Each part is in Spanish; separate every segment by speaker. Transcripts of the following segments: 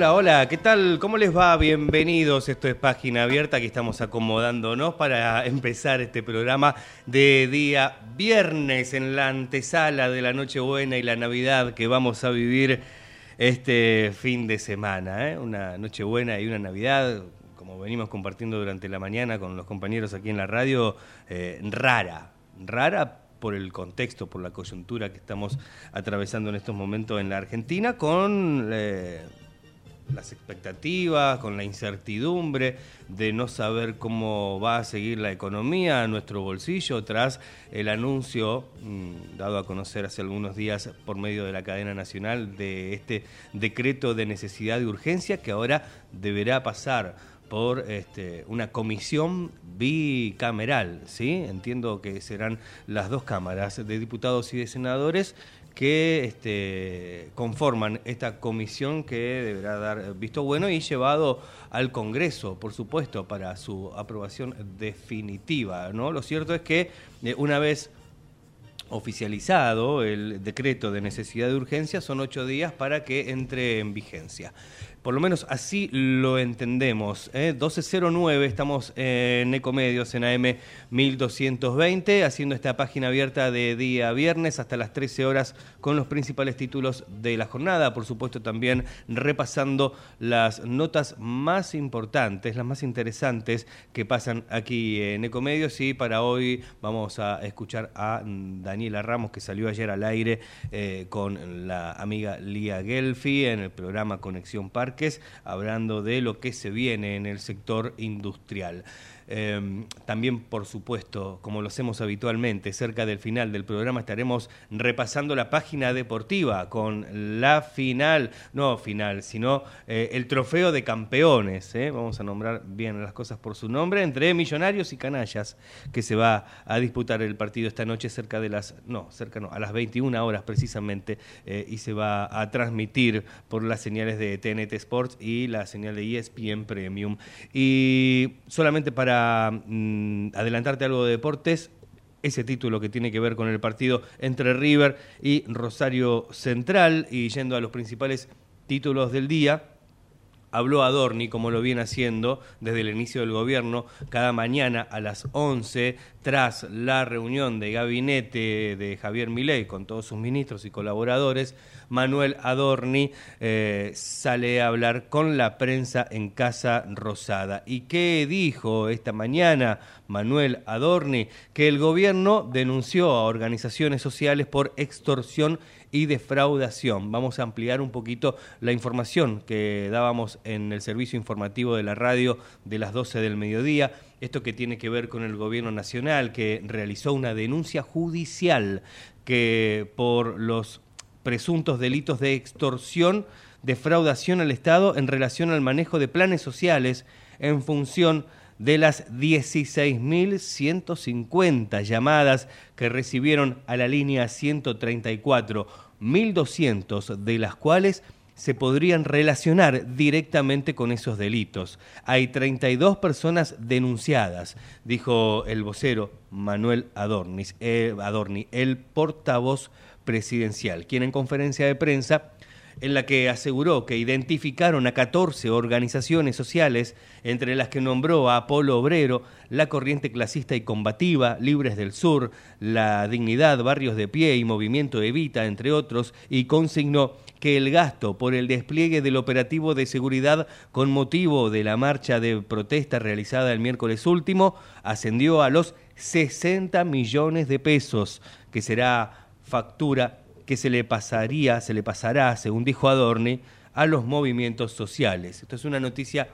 Speaker 1: Hola, hola, ¿qué tal? ¿Cómo les va? Bienvenidos, esto es Página Abierta, aquí estamos acomodándonos para empezar este programa de día viernes en la antesala de la Nochebuena y la Navidad que vamos a vivir este fin de semana. ¿eh? Una Nochebuena y una Navidad, como venimos compartiendo durante la mañana con los compañeros aquí en la radio, eh, rara, rara por el contexto, por la coyuntura que estamos atravesando en estos momentos en la Argentina, con eh, las expectativas, con la incertidumbre de no saber cómo va a seguir la economía a nuestro bolsillo tras el anuncio mm, dado a conocer hace algunos días por medio de la cadena nacional de este decreto de necesidad de urgencia que ahora deberá pasar por este, una comisión bicameral, ¿sí? Entiendo que serán las dos cámaras de diputados y de senadores que este, conforman esta comisión que deberá dar visto bueno y llevado al Congreso, por supuesto, para su aprobación definitiva. ¿no? Lo cierto es que eh, una vez oficializado el decreto de necesidad de urgencia, son ocho días para que entre en vigencia. Por lo menos así lo entendemos. ¿eh? 12.09, estamos en Ecomedios, en AM 1220, haciendo esta página abierta de día viernes hasta las 13 horas con los principales títulos de la jornada. Por supuesto, también repasando las notas más importantes, las más interesantes que pasan aquí en Ecomedios. Y para hoy vamos a escuchar a Daniela Ramos, que salió ayer al aire eh, con la amiga Lía Gelfi en el programa Conexión Parque hablando de lo que se viene en el sector industrial. Em, también, por supuesto, como lo hacemos habitualmente, cerca del final del programa estaremos repasando la página deportiva con la final, no final, sino eh, el trofeo de campeones. ¿eh? Vamos a nombrar bien las cosas por su nombre, entre Millonarios y Canallas, que se va a disputar el partido esta noche cerca de las, no, cerca no, a las 21 horas precisamente, eh, y se va a transmitir por las señales de TNT Sports y la señal de ESPN Premium. Y solamente para Mm, adelantarte algo de deportes, ese título que tiene que ver con el partido entre River y Rosario Central y yendo a los principales títulos del día. Habló Adorni, como lo viene haciendo desde el inicio del gobierno, cada mañana a las 11, tras la reunión de gabinete de Javier Milei con todos sus ministros y colaboradores, Manuel Adorni eh, sale a hablar con la prensa en Casa Rosada. ¿Y qué dijo esta mañana Manuel Adorni? Que el gobierno denunció a organizaciones sociales por extorsión y defraudación. Vamos a ampliar un poquito la información que dábamos en el servicio informativo de la radio de las 12 del mediodía. Esto que tiene que ver con el gobierno nacional que realizó una denuncia judicial que por los presuntos delitos de extorsión, defraudación al Estado en relación al manejo de planes sociales en función de las 16.150 llamadas que recibieron a la línea 134, 1.200 de las cuales se podrían relacionar directamente con esos delitos. Hay 32 personas denunciadas, dijo el vocero Manuel Adornis, eh, Adorni, el portavoz presidencial, quien en conferencia de prensa en la que aseguró que identificaron a 14 organizaciones sociales, entre las que nombró a Apolo Obrero, la Corriente Clasista y Combativa, Libres del Sur, La Dignidad, Barrios de Pie y Movimiento Evita, entre otros, y consignó que el gasto por el despliegue del operativo de seguridad con motivo de la marcha de protesta realizada el miércoles último ascendió a los 60 millones de pesos, que será factura que se le pasaría, se le pasará, según dijo Adorni, a los movimientos sociales. Esto es una noticia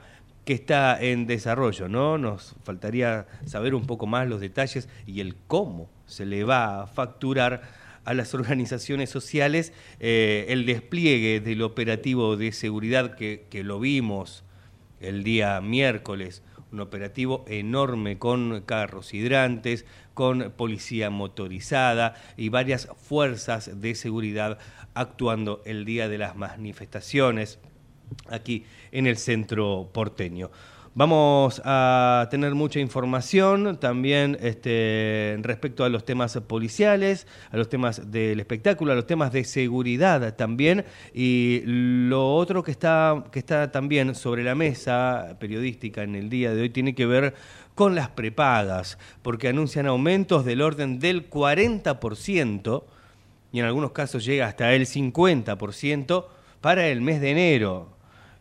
Speaker 1: que está en desarrollo, ¿no? Nos faltaría saber un poco más los detalles y el cómo se le va a facturar a las organizaciones sociales eh, el despliegue del operativo de seguridad que, que lo vimos el día miércoles un operativo enorme con carros hidrantes, con policía motorizada y varias fuerzas de seguridad actuando el día de las manifestaciones aquí en el centro porteño. Vamos a tener mucha información también este, respecto a los temas policiales, a los temas del espectáculo, a los temas de seguridad también. Y lo otro que está, que está también sobre la mesa periodística en el día de hoy tiene que ver con las prepagas, porque anuncian aumentos del orden del 40% y en algunos casos llega hasta el 50% para el mes de enero.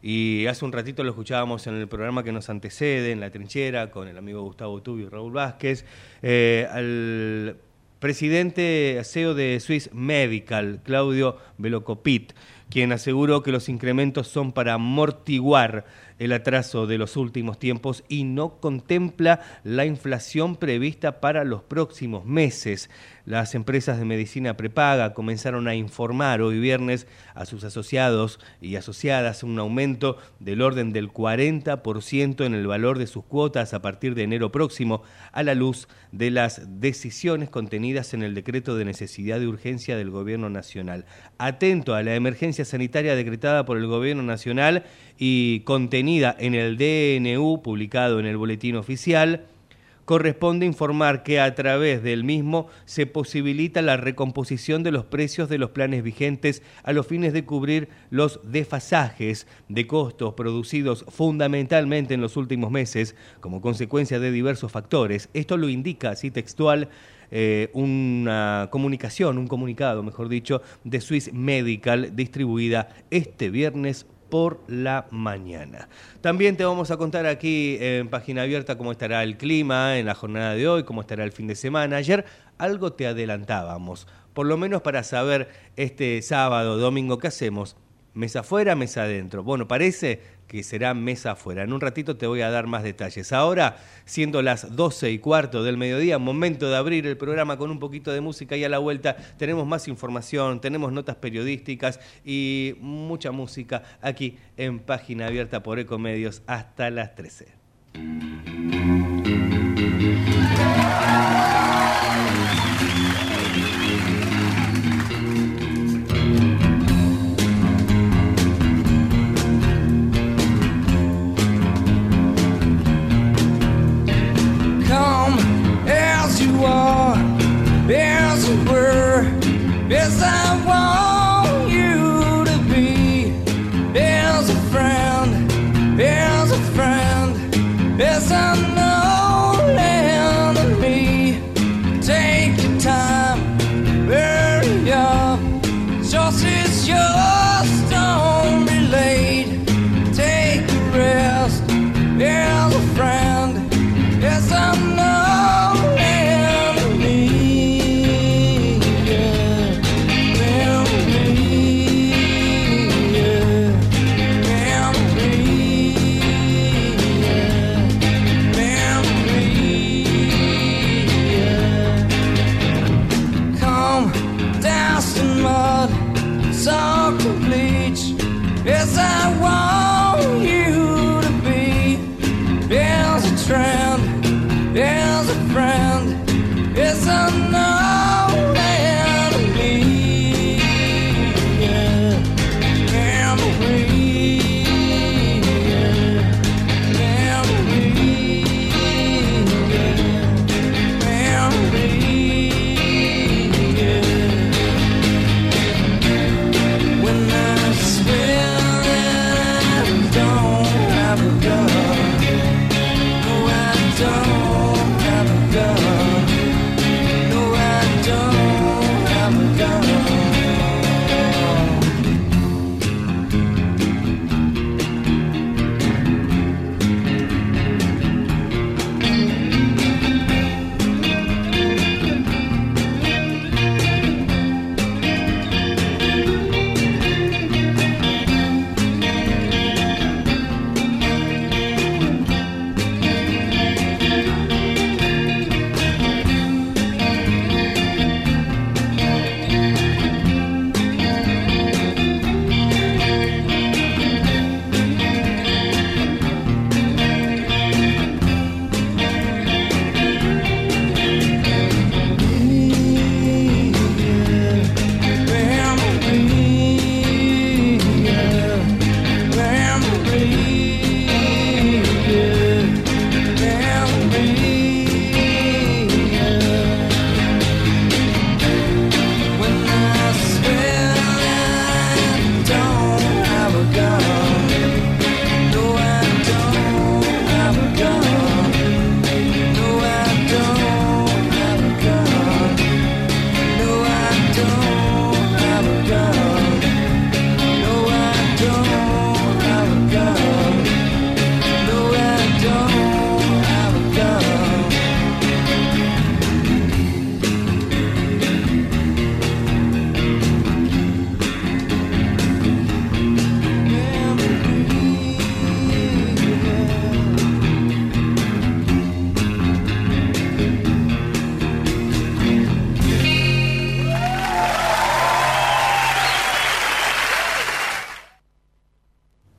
Speaker 1: Y hace un ratito lo escuchábamos en el programa que nos antecede, en La Trinchera, con el amigo Gustavo Tubio y Raúl Vázquez, eh, al presidente CEO de Swiss Medical, Claudio Velocopit, quien aseguró que los incrementos son para amortiguar el atraso de los últimos tiempos y no contempla la inflación prevista para los próximos meses. Las empresas de medicina prepaga comenzaron a informar hoy viernes a sus asociados y asociadas un aumento del orden del 40% en el valor de sus cuotas a partir de enero próximo, a la luz de las decisiones contenidas en el decreto de necesidad de urgencia del Gobierno Nacional. Atento a la emergencia sanitaria decretada por el Gobierno Nacional y contenida en el DNU publicado en el Boletín Oficial, corresponde informar que a través del mismo se posibilita la recomposición de los precios de los planes vigentes a los fines de cubrir los desfasajes de costos producidos fundamentalmente en los últimos meses como consecuencia de diversos factores. Esto lo indica así textual eh, una comunicación, un comunicado, mejor dicho, de Swiss Medical distribuida este viernes por la mañana. También te vamos a contar aquí en página abierta cómo estará el clima en la jornada de hoy, cómo estará el fin de semana. Ayer algo te adelantábamos, por lo menos para saber este sábado, domingo, qué hacemos. Mesa afuera, mesa adentro. Bueno, parece que será mesa afuera. En un ratito te voy a dar más detalles. Ahora, siendo las 12 y cuarto del mediodía, momento de abrir el programa con un poquito de música y a la vuelta tenemos más información, tenemos notas periodísticas y mucha música aquí en página abierta por Ecomedios hasta las 13.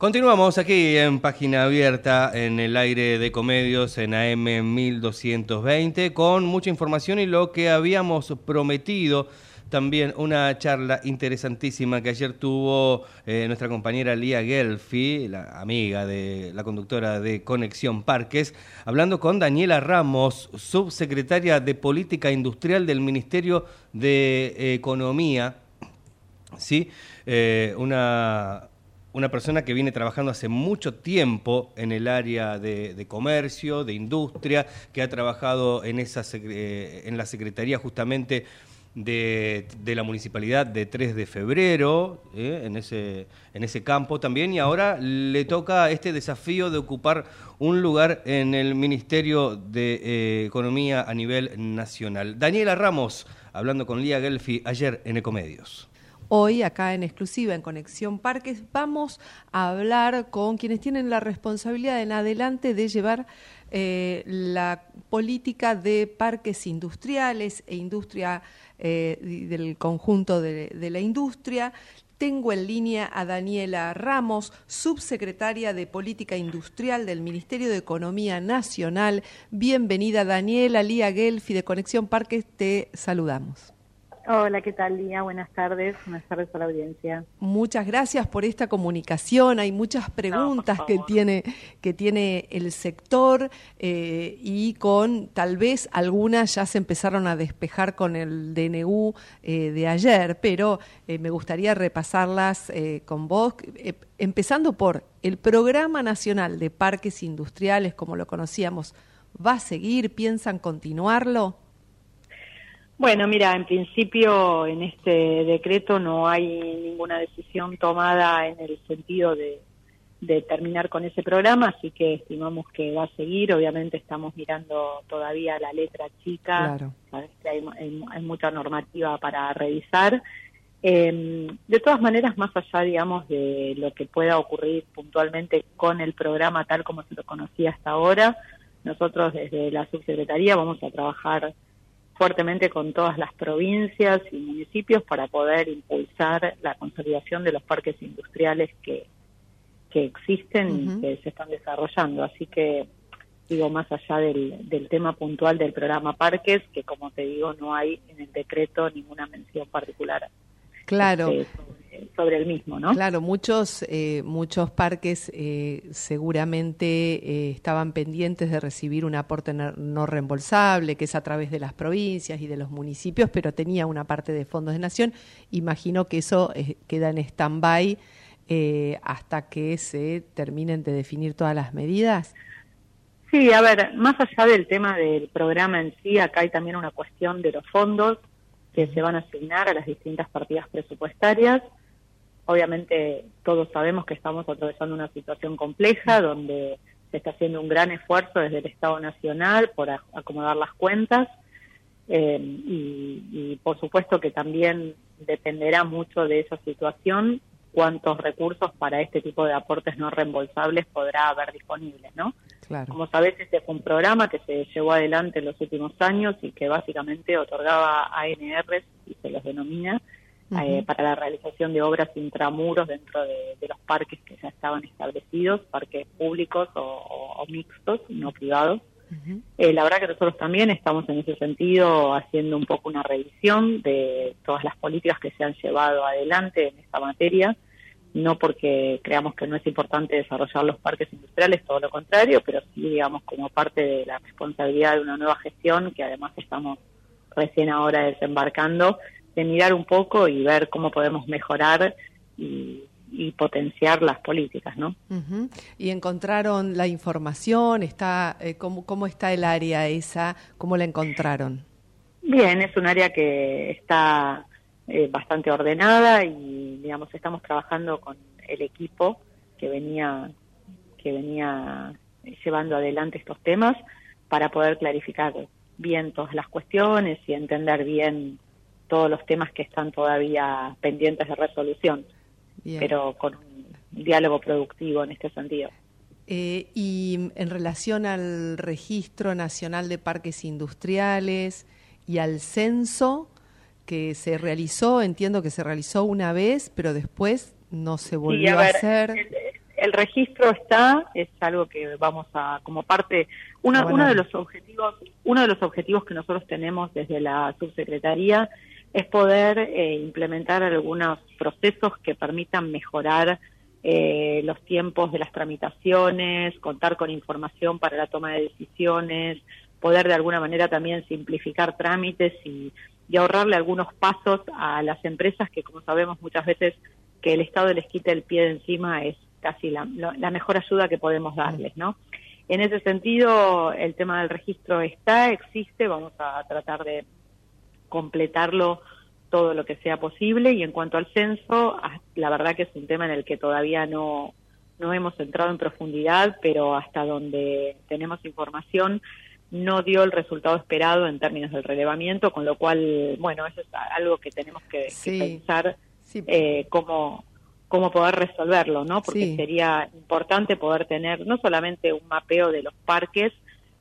Speaker 1: Continuamos aquí en página abierta en el aire de comedios en AM 1220 con mucha información y lo que habíamos prometido también una charla interesantísima que ayer tuvo eh, nuestra compañera Lía Gelfi, la amiga de la conductora de Conexión Parques, hablando con Daniela Ramos, subsecretaria de Política Industrial del Ministerio de Economía. ¿sí? Eh, una una persona que viene trabajando hace mucho tiempo en el área de, comercio, de industria, que ha trabajado en, esa, eh, en la Secretaría justamente de, la Municipalidad de 3 de Febrero, eh, en, ese, en ese campo también, y ahora le toca este desafío de ocupar un lugar en el Ministerio de eh, Economía a nivel nacional. Daniela Ramos, hablando con Lía Gelfi ayer en Ecomedios.
Speaker 2: Hoy, acá en exclusiva, en Conexión Parques, vamos a hablar con quienes tienen la responsabilidad en adelante de llevar eh, la política de parques industriales e industria eh, del conjunto de, de la industria. Tengo en línea a Daniela Ramos, subsecretaria de Política Industrial del Ministerio de Economía Nacional. Bienvenida, Daniela. Lía Gelfi de Conexión Parques, te saludamos.
Speaker 3: Hola, ¿qué tal, Lía? Buenas tardes. Buenas tardes a la audiencia.
Speaker 2: Muchas gracias por esta comunicación. Hay muchas preguntas que, tiene, que tiene el sector eh, y con tal vez algunas ya se empezaron a despejar con el DNU eh, de ayer, pero eh, me gustaría repasarlas con vos, empezando por el Programa Nacional de Parques Industriales, como lo conocíamos. ¿Va a seguir? ¿Piensan continuarlo?
Speaker 3: Bueno, mira, en principio en este decreto no hay ninguna decisión tomada en el sentido de, terminar con ese programa, así que estimamos que va a seguir. Obviamente estamos mirando todavía la letra chica, sabes que hay, mucha normativa para revisar. Em, de todas maneras, más allá, digamos, de lo que pueda ocurrir puntualmente con el programa tal como se lo conocía hasta ahora, nosotros desde la subsecretaría vamos a trabajar fuertemente con todas las provincias y municipios para poder impulsar la consolidación de los parques industriales que, que existen y que se están desarrollando. Así que digo, más allá del, del tema puntual del programa Parques, que como te digo, no hay en el decreto ninguna mención particular.
Speaker 2: Claro.
Speaker 3: Este, sobre el mismo, ¿no?
Speaker 2: Claro, muchos, eh, muchos parques eh, seguramente eh, estaban pendientes de recibir un aporte no, reembolsable, que es a través de las provincias y de los municipios, pero tenía una parte de fondos de nación. Imagino que eso queda en stand-by hasta que se terminen de definir todas las medidas.
Speaker 3: Sí, a ver, más allá del tema del programa en sí, acá hay también una cuestión de los fondos que se van a asignar a las distintas partidas presupuestarias. Obviamente todos sabemos que estamos atravesando una situación compleja donde se está haciendo un gran esfuerzo desde el Estado Nacional por acomodar las cuentas eh, y, por supuesto que también dependerá mucho de esa situación cuántos recursos para este tipo de aportes no reembolsables podrá haber disponibles, ¿no? Como sabés, este fue un programa que se llevó adelante en los últimos años y que básicamente otorgaba ANRs, y se los denomina, eh, para la realización de obras intramuros dentro de, los parques que ya estaban establecidos, parques públicos o, mixtos, no privados. Eh, la verdad que nosotros también estamos en ese sentido haciendo un poco una revisión de todas las políticas que se han llevado adelante en esta materia, no porque creamos que no es importante desarrollar los parques industriales, todo lo contrario, pero sí, digamos, como parte de la responsabilidad de una nueva gestión que además estamos recién ahora desembarcando de mirar un poco y ver cómo podemos mejorar y, potenciar las políticas, ¿no?
Speaker 2: Y encontraron la información, está eh, ¿cómo, cómo está el área esa, cómo la encontraron.
Speaker 3: Bien, es un área que está eh, bastante ordenada y digamos estamos trabajando con el equipo que venía que venía llevando adelante estos temas para poder clarificar bien todas las cuestiones y entender bien todos los temas que están todavía pendientes de resolución, pero con un diálogo productivo en este sentido.
Speaker 2: Eh, y en relación al Registro Nacional de Parques Industriales y al censo que se realizó, entiendo que se realizó una vez, pero después no se volvió a, hacer.
Speaker 3: el registro está, es algo que vamos a, como parte, una, uno de los objetivos, uno de los objetivos que nosotros tenemos desde la subsecretaría es poder eh, implementar algunos procesos que permitan mejorar eh, los tiempos de las tramitaciones, contar con información para la toma de decisiones, poder de alguna manera también simplificar trámites y, ahorrarle algunos pasos a las empresas que, como sabemos muchas veces, que el Estado les quite el pie de encima es casi la, la mejor ayuda que podemos darles, ¿no? En ese sentido, el tema del registro está, existe, vamos a tratar de completarlo todo lo que sea posible y en cuanto al censo, ah, la verdad que es un tema en el que todavía no, no hemos entrado en profundidad, pero hasta donde tenemos información no dio el resultado esperado en términos del relevamiento, con lo cual, bueno, eso es algo que tenemos que, pensar Eh, cómo, cómo poder resolverlo, ¿no? Porque sería importante poder tener no solamente un mapeo de los parques,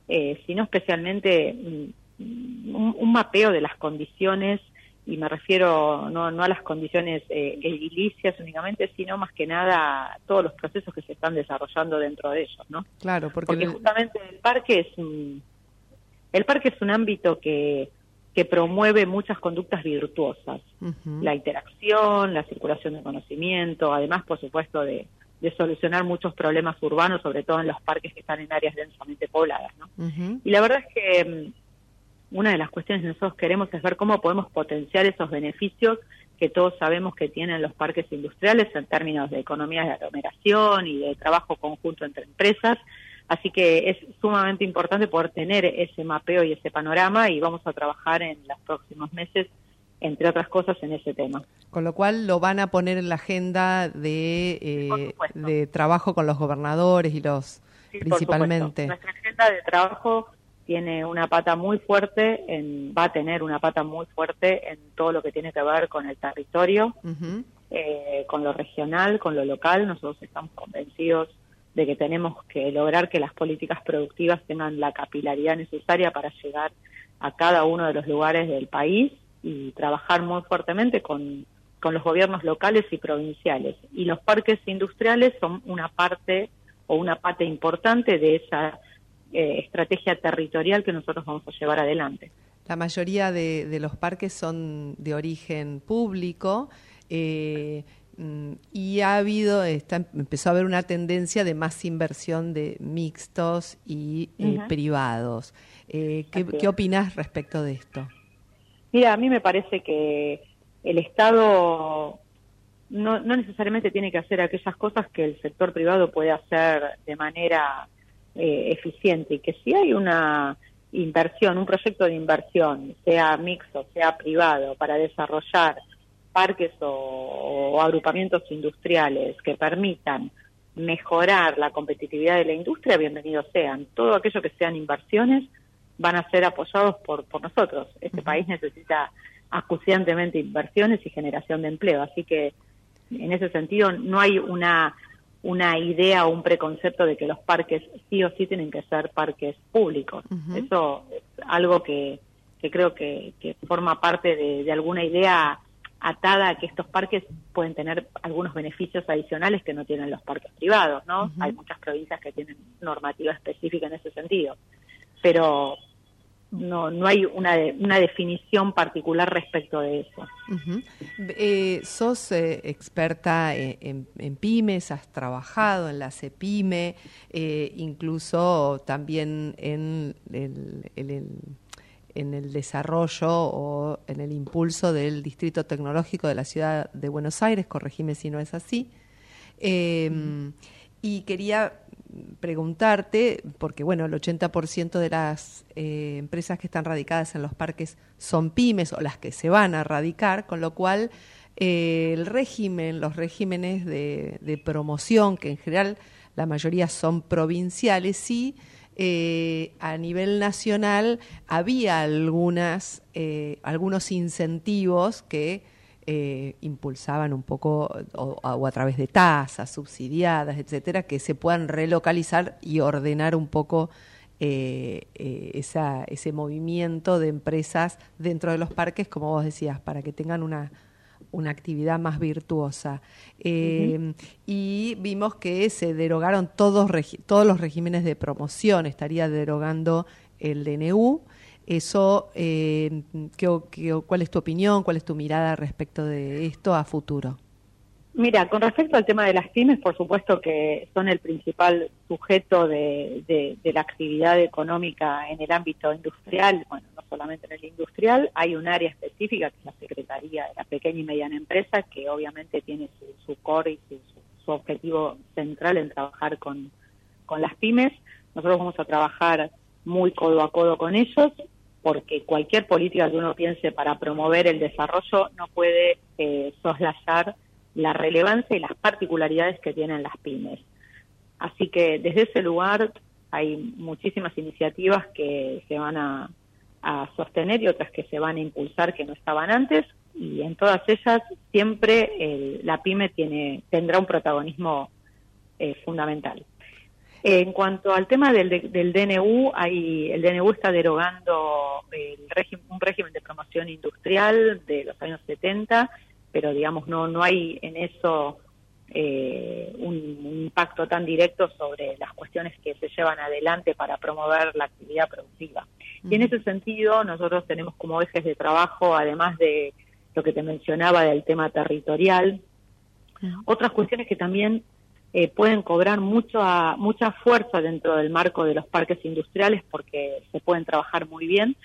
Speaker 3: eh, sino especialmente mm, un, un, mapeo de las condiciones y me refiero no, no a las condiciones eh, edilicias únicamente, sino más que nada a todos los procesos que se están desarrollando dentro de ellos, ¿no?
Speaker 2: Claro, porque,
Speaker 3: justamente el parque es un, el parque es un ámbito que, que promueve muchas conductas virtuosas, la interacción, la circulación de conocimiento, además, por supuesto, de, de solucionar muchos problemas urbanos, sobre todo en los parques que están en áreas densamente pobladas, ¿no? Y la verdad es que mm, una de las cuestiones que nosotros queremos es ver cómo podemos potenciar esos beneficios que todos sabemos que tienen los parques industriales en términos de economía de aglomeración y de trabajo conjunto entre empresas. Así que es sumamente importante poder tener ese mapeo y ese panorama y vamos a trabajar en los próximos meses, entre otras cosas, en ese tema.
Speaker 2: Con lo cual lo van a poner en la agenda de, eh, de trabajo con los gobernadores y los principalmente.
Speaker 3: Nuestra agenda de trabajo tiene una pata muy fuerte, en, va a tener una pata muy fuerte en todo lo que tiene que ver con el territorio, eh, con lo regional, con lo local. Nosotros estamos convencidos de que tenemos que lograr que las políticas productivas tengan la capilaridad necesaria para llegar a cada uno de los lugares del país y trabajar muy fuertemente con, con los gobiernos locales y provinciales. Y los parques industriales son una parte o una pata importante de esa eh, estrategia territorial que nosotros vamos a llevar adelante.
Speaker 2: La mayoría de, los parques son de origen público. Eh, y ha habido, está, empezó a haber una tendencia de más inversión de mixtos y eh, privados. ¿qué, ¿Qué opinas respecto de esto?
Speaker 3: Mira, a mí me parece que el Estado no, no necesariamente tiene que hacer aquellas cosas que el sector privado puede hacer de manera eh, eficiente y que si hay una inversión, un proyecto de inversión, sea mixto, sea privado, para desarrollar parques o, agrupamientos industriales que permitan mejorar la competitividad de la industria, bienvenidos sean. Todo aquello que sean inversiones van a ser apoyados por, por nosotros. Este país necesita acuciantemente inversiones y generación de empleo, así que en ese sentido no hay una una idea o un preconcepto de que los parques sí o sí tienen que ser parques públicos. Eso es algo que, que creo que, que, forma parte de, de, alguna idea atada a que estos parques pueden tener algunos beneficios adicionales que no tienen los parques privados, ¿no? Hay muchas provincias que tienen normativa específica en ese sentido. Pero no, no hay una, una definición particular respecto de eso.
Speaker 2: eh, sos eh, experta en, en, pymes, has trabajado en la CEPIME, eh, incluso también en el, en el desarrollo o en el impulso del Distrito Tecnológico de la Ciudad de Buenos Aires, corregime si no es así. Eh, y quería preguntarte, porque bueno, el 80% de las eh, empresas que están radicadas en los parques son pymes o las que se van a radicar, con lo cual eh, el régimen, los regímenes de, promoción, que en general la mayoría son provinciales, sí, eh, a nivel nacional había algunas, algunos incentivos que eh, impulsaban un poco o, a través de tasas subsidiadas, etcétera, que se puedan relocalizar y ordenar un poco eh, eh, esa, ese movimiento de empresas dentro de los parques, como vos decías, para que tengan una, una actividad más virtuosa. Eh, y vimos que se derogaron todos, todos los regímenes de promoción, estaría derogando el DNU. Eso, eh, ¿cuál es tu opinión? ¿Cuál es tu mirada respecto de esto a futuro?
Speaker 3: Mira, con respecto al tema de las pymes, por supuesto que son el principal sujeto de, la actividad económica en el ámbito industrial, bueno, no solamente en el industrial, hay un área específica que es la Secretaría de la Pequeña y Mediana Empresa, que obviamente tiene su, core y su, objetivo central en trabajar con, las pymes. Nosotros vamos a trabajar muy codo a codo con ellos, porque cualquier política que uno piense para promover el desarrollo no puede eh, soslayar la relevancia y las particularidades que tienen las pymes. Así que desde ese lugar hay muchísimas iniciativas que se van a, sostener y otras que se van a impulsar que no estaban antes y en todas ellas siempre la pyme tiene tendrá un protagonismo eh, fundamental. En cuanto al tema del, del DNU, hay, el DNU está derogando el un régimen de promoción industrial de los años 70 pero digamos no no hay en eso eh, un, impacto tan directo sobre las cuestiones que se llevan adelante para promover la actividad productiva. Y en ese sentido nosotros tenemos como ejes de trabajo, además de lo que te mencionaba del tema territorial, otras cuestiones que también eh, pueden cobrar mucho mucha fuerza dentro del marco de los parques industriales porque se pueden trabajar muy bien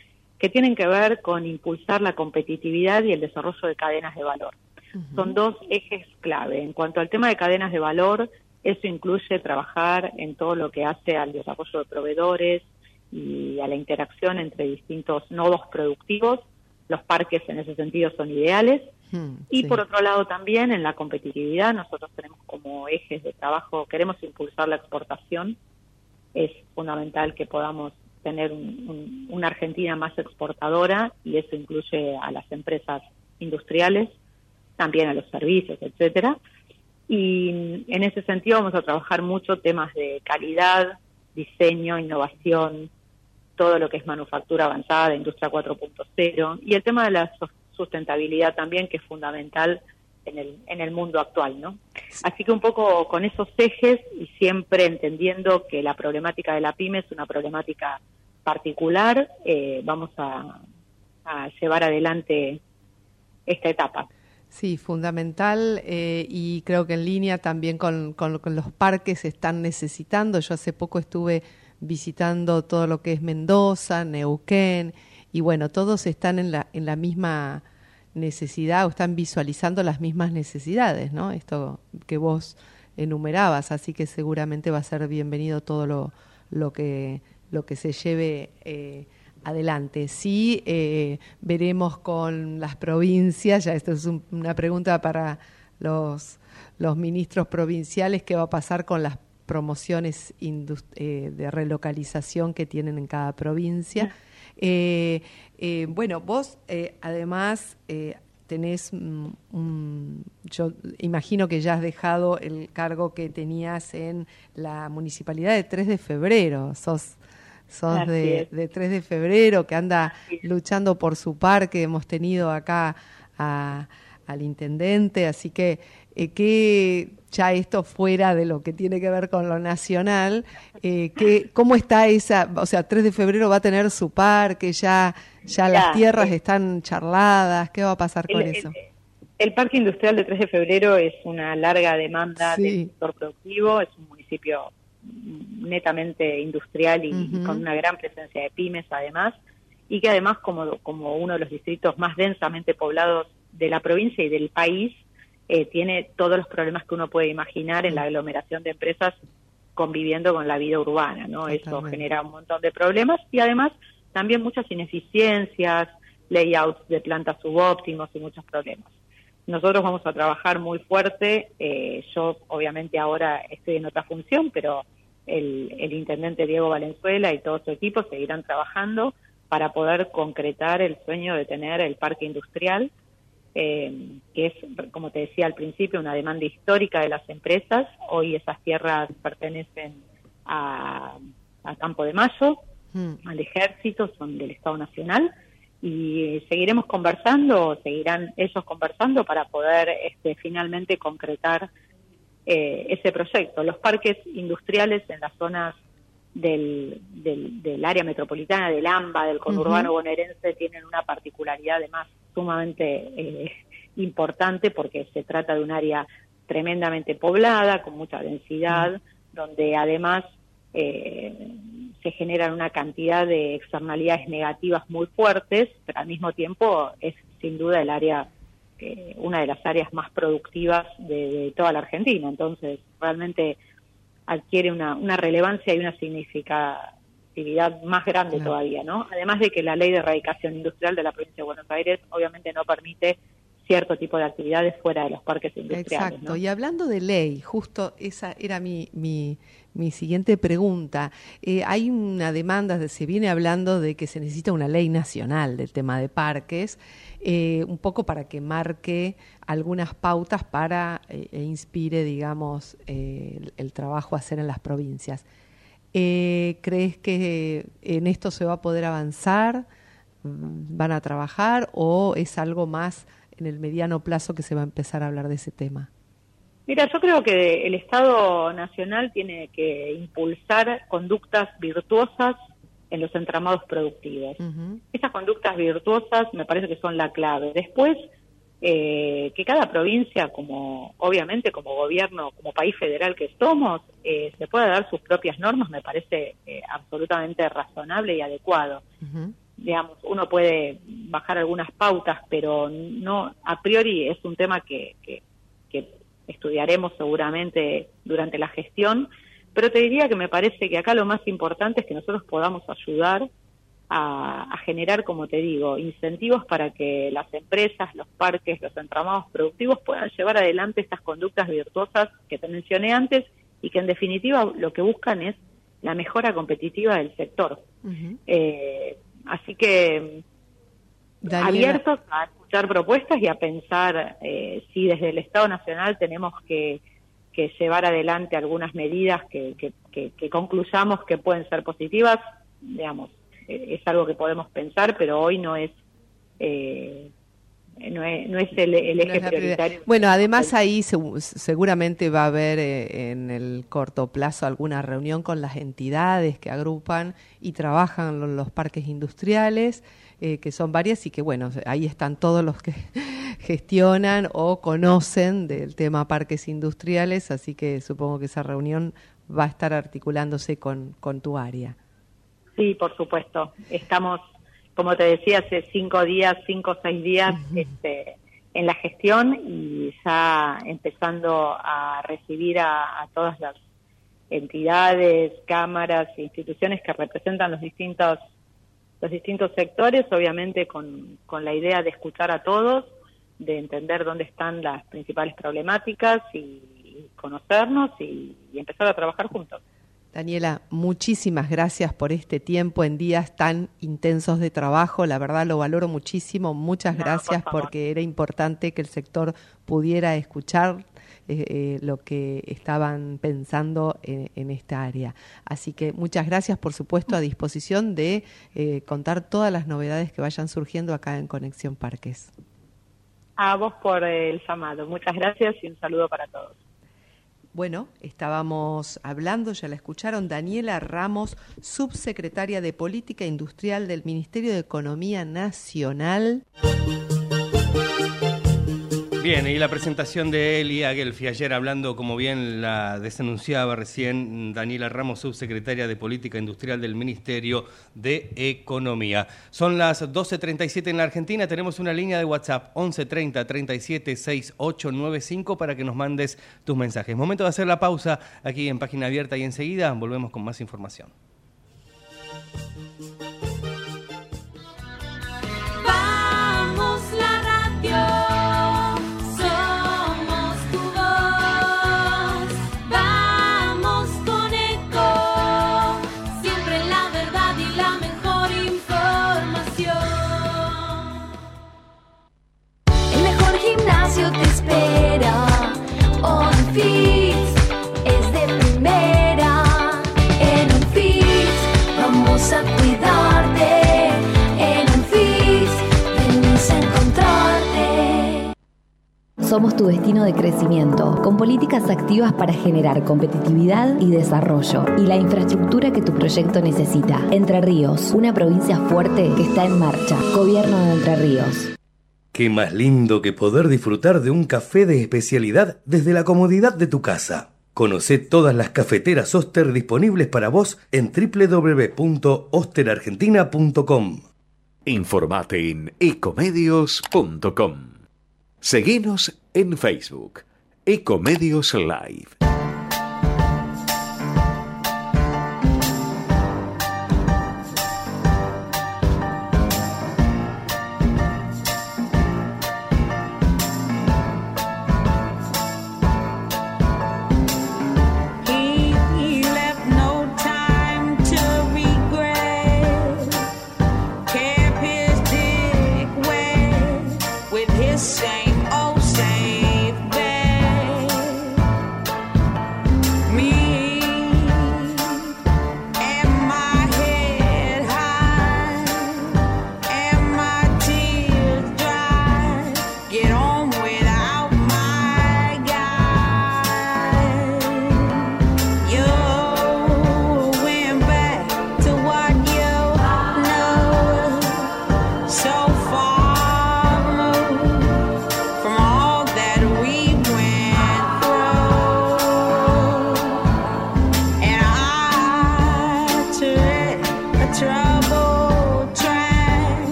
Speaker 3: que tienen que ver con impulsar la competitividad y el desarrollo de cadenas de valor. Son dos ejes clave. En cuanto al tema de cadenas de valor, eso incluye trabajar en todo lo que hace al desarrollo de proveedores y a la interacción entre distintos nodos productivos. Los parques en ese sentido son ideales. y por otro lado también en la competitividad, nosotros tenemos como ejes de trabajo, queremos impulsar la exportación. Es fundamental que podamos tener una Argentina más exportadora y eso incluye a las empresas industriales, también a los servicios, etcétera. Y en ese sentido vamos a trabajar mucho temas de calidad, diseño, innovación, todo lo que es manufactura avanzada, industria 4.0 y el tema de la sustentabilidad también que es fundamental en el, en el mundo actual, ¿no? Así que un poco con esos ejes y siempre entendiendo que la problemática de la pyme es una problemática particular, eh, vamos a, llevar adelante esta etapa.
Speaker 2: Sí, fundamental eh, y creo que en línea también con, con, con, los parques están necesitando. Yo hace poco estuve visitando todo lo que es Mendoza, Neuquén y bueno, todos están en la, en la misma necesidad o están visualizando las mismas necesidades, ¿no? Esto que vos enumerabas, así que seguramente va a ser bienvenido todo lo, lo que lo que se lleve eh, adelante. Sí, eh, veremos con las provincias, ya esto es una pregunta para los, los ministros provinciales, qué va a pasar con las promociones eh, de relocalización que tienen en cada provincia. Eh, eh, bueno, vos eh, además tenés un, yo imagino que ya has dejado el cargo que tenías en la municipalidad de 3 de febrero, sos sos de, de, 3 de febrero que anda luchando por su parque, hemos tenido acá al intendente, así que eh, que ya esto fuera de lo que tiene que ver con lo nacional, eh, que, ¿cómo está esa? O sea, 3 de febrero va a tener su parque, ya, ya las tierras eh, están charladas, ¿qué va a pasar con eso?
Speaker 3: El, Parque Industrial de 3 de febrero es una larga demanda del sector productivo, es un municipio netamente industrial y, con una gran presencia de pymes además, y que además como, como uno de los distritos más densamente poblados de la provincia y del país, eh, tiene todos los problemas que uno puede imaginar en la aglomeración de empresas conviviendo con la vida urbana, ¿no? Eso genera un montón de problemas y además también muchas ineficiencias, layouts de plantas subóptimos y muchos problemas. Nosotros vamos a trabajar muy fuerte, eh, yo obviamente ahora estoy en otra función, pero el, el intendente Diego Valenzuela y todo su equipo seguirán trabajando para poder concretar el sueño de tener el parque industrial eh, que es, como te decía al principio, una demanda histórica de las empresas. Hoy esas tierras pertenecen a, Campo de Mayo, mm. al ejército, son del Estado Nacional, y seguiremos conversando, seguirán ellos conversando para poder este, finalmente concretar eh, ese proyecto. Los parques industriales en las zonas del, del, área metropolitana, del AMBA, del conurbano bonaerense, tienen una particularidad además sumamente eh, importante porque se trata de un área tremendamente poblada, con mucha densidad, donde además eh, se generan una cantidad de externalidades negativas muy fuertes, pero al mismo tiempo es sin duda el área, eh, una de las áreas más productivas de, toda la Argentina. Entonces, realmente adquiere una, una relevancia y una significatividad más grande todavía, ¿no? Además de que la ley de erradicación industrial de la provincia de Buenos Aires obviamente no permite cierto tipo de actividades fuera de los parques industriales.
Speaker 2: Exacto, y hablando de ley, justo esa era mi, mi, mi siguiente pregunta. Eh, hay una demanda, se viene hablando de que se necesita una ley nacional del tema de parques, eh, un poco para que marque algunas pautas para eh, e inspire, digamos, el, el, trabajo a hacer en las provincias. ¿Crees que en esto se va a poder avanzar? ¿Van a trabajar o es algo más en el mediano plazo que se va a empezar a hablar de ese tema?
Speaker 3: Mira, yo creo que el Estado Nacional tiene que impulsar conductas virtuosas en los entramados productivos. Esas conductas virtuosas me parece que son la clave. Después, eh, que cada provincia, como obviamente como gobierno, como país federal que somos, eh, se pueda dar sus propias normas, me parece eh, absolutamente razonable y adecuado digamos, uno puede bajar algunas pautas, pero no, a priori es un tema que, que, estudiaremos seguramente durante la gestión, pero te diría que me parece que acá lo más importante es que nosotros podamos ayudar a, generar, como te digo, incentivos para que las empresas, los parques, los entramados productivos puedan llevar adelante estas conductas virtuosas que te mencioné antes y que en definitiva lo que buscan es la mejora competitiva del sector. Así que abiertos a escuchar propuestas y a pensar eh, si desde el Estado Nacional tenemos que, llevar adelante algunas medidas que, que, concluyamos que pueden ser positivas, digamos, eh, es algo que podemos pensar, pero hoy no es... Eh, no es, el, eje prioritario.
Speaker 2: Bueno, además ahí seguramente va a haber eh, en el corto plazo alguna reunión con las entidades que agrupan y trabajan en los parques industriales, eh, que son varias y que bueno, ahí están todos los que gestionan o conocen del tema parques industriales, así que supongo que esa reunión va a estar articulándose con, con tu área.
Speaker 3: Sí, por supuesto. Estamos como te decía, hace cinco días, cinco o seis días este, en la gestión y ya empezando a recibir a, todas las entidades, cámaras e instituciones que representan los distintos los distintos sectores, obviamente con, con la idea de escuchar a todos, de entender dónde están las principales problemáticas y, conocernos y empezar a trabajar juntos.
Speaker 2: Daniela, muchísimas gracias por este tiempo en días tan intensos de trabajo. La verdad lo valoro muchísimo. Muchas gracias porque era importante que el sector pudiera escuchar eh, eh, lo que estaban pensando en, esta área. Así que muchas gracias, por supuesto, a disposición de eh, contar todas las novedades que vayan surgiendo acá en Conexión Parques.
Speaker 3: A vos por el llamado. Muchas gracias y un saludo para todos.
Speaker 2: Bueno, estábamos hablando, ya la escucharon, Daniela Ramos, subsecretaria de Política Industrial del Ministerio de Economía Nacional.
Speaker 1: Bien, y la presentación de Eli Agelfi ayer hablando, como bien la desanunciaba recién Daniela Ramos, subsecretaria de Política Industrial del Ministerio de Economía. Son las 12.37 en la Argentina, tenemos una línea de WhatsApp 1130 37 6895 para que nos mandes tus mensajes. Momento de hacer la pausa aquí en Página Abierta y enseguida volvemos con más información.
Speaker 4: Vamos la radio.
Speaker 5: Somos tu destino de crecimiento, con políticas activas para generar competitividad y desarrollo y la infraestructura que tu proyecto necesita. Entre Ríos, una provincia fuerte que está en marcha. Gobierno de Entre Ríos.
Speaker 6: Qué más lindo que poder disfrutar de un café de especialidad desde la comodidad de tu casa. Conoce todas las cafeteras Oster disponibles para vos en www.osterargentina.com.
Speaker 7: Informate en ecomedios.com. Seguinos en Facebook, Ecomedios Live.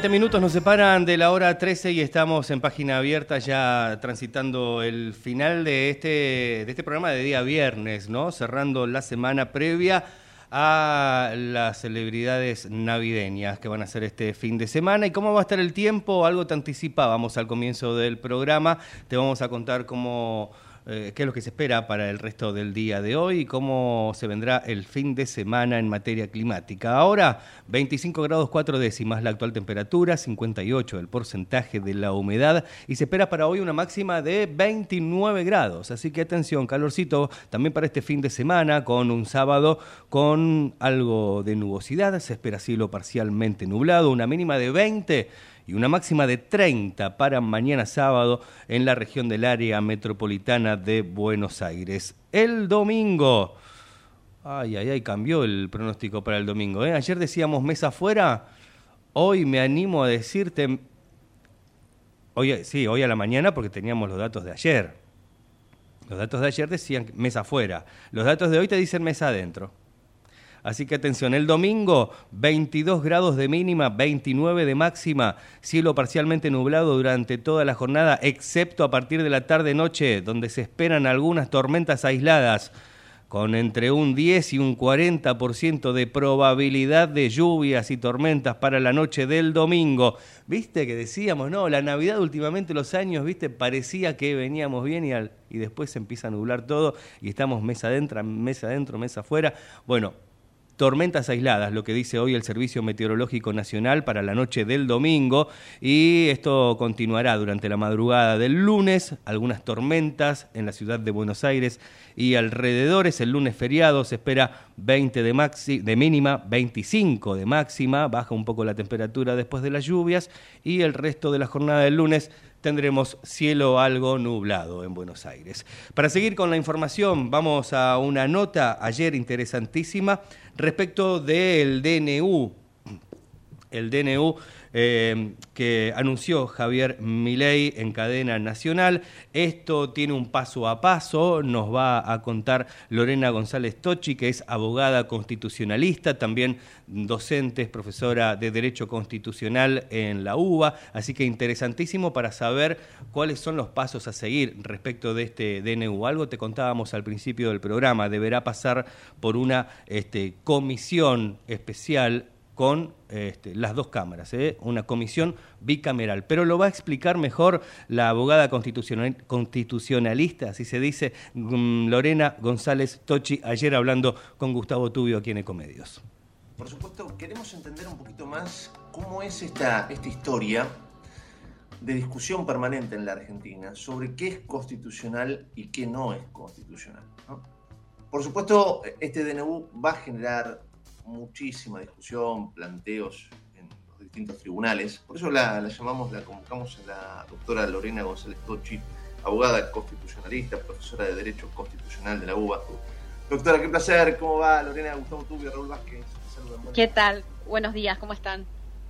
Speaker 1: 20 minutos nos separan de la hora 13 y estamos en página abierta ya transitando el final de este, de este programa de día viernes, ¿no? Cerrando la semana previa a las celebridades navideñas que van a ser este fin de semana. ¿Y cómo va a estar el tiempo? Algo te anticipábamos al comienzo del programa. Te vamos a contar cómo eh, qué es lo que se espera para el resto del día de hoy y cómo se vendrá el fin de semana en materia climática. Ahora, 25 grados 4 décimas la actual temperatura, 58 el porcentaje de la humedad y se espera para hoy una máxima de 29 grados. Así que atención, calorcito también para este fin de semana con un sábado con algo de nubosidad. Se espera cielo parcialmente nublado, una mínima de 20 y una máxima de 30 para mañana sábado en la región del área metropolitana de Buenos Aires. El domingo. Ay, ay, ay, cambió el pronóstico para el domingo. ¿eh? Ayer decíamos mesa afuera. Hoy me animo a decirte. Hoy, sí, hoy a la mañana porque teníamos los datos de ayer. Los datos de ayer decían mesa afuera. Los datos de hoy te dicen mesa adentro. Así que atención, el domingo 22 grados de mínima, 29 de máxima, cielo parcialmente nublado durante toda la jornada, excepto a partir de la tarde-noche, donde se esperan algunas tormentas aisladas, con entre un 10 y un 40% de probabilidad de lluvias y tormentas para la noche del domingo. Viste que decíamos, no, la Navidad últimamente los años, viste, parecía que veníamos bien y, al, y después se empieza a nublar todo y estamos mesa adentro, mesa adentro, mesa afuera. Bueno, tormentas aisladas, lo que dice hoy el Servicio Meteorológico Nacional para la noche del domingo y esto continuará durante la madrugada del lunes, algunas tormentas en la ciudad de Buenos Aires y alrededores, el lunes feriado se espera 20 de, maxi, de mínima, 25 de máxima, baja un poco la temperatura después de las lluvias. Y el resto de la jornada del lunes tendremos cielo algo nublado en Buenos Aires. Para seguir con la información, vamos a una nota ayer interesantísima respecto del DNU. El DNU eh, que anunció Javier Milei en cadena nacional. Esto tiene un paso a paso, nos va a contar Lorena González Tochi, que es abogada constitucionalista, también docente, es profesora de Derecho Constitucional en la UBA, así que interesantísimo para saber cuáles son los pasos a seguir respecto de este DNU. Algo te contábamos al principio del programa, deberá pasar por una este, comisión especial con este, las dos cámaras, ¿eh? una comisión bicameral. Pero lo va a explicar mejor la abogada constitucional, constitucionalista, así se dice, mm, Lorena González Tochi, ayer hablando con Gustavo Tubio aquí en Ecomedios.
Speaker 8: Por supuesto, queremos entender un poquito más cómo es esta, esta historia de discusión permanente en la Argentina sobre qué es constitucional y qué no es constitucional. Por supuesto, este DNU va a generar muchísima discusión, planteos en los distintos tribunales. Por eso la, la llamamos, la convocamos a la doctora Lorena González Tochi, abogada constitucionalista, profesora de Derecho Constitucional de la UBA. Doctora, qué placer. ¿Cómo va? Lorena, Gustavo Tubio, Raúl Vázquez.
Speaker 9: ¿Qué tal? Buenos días, ¿cómo están?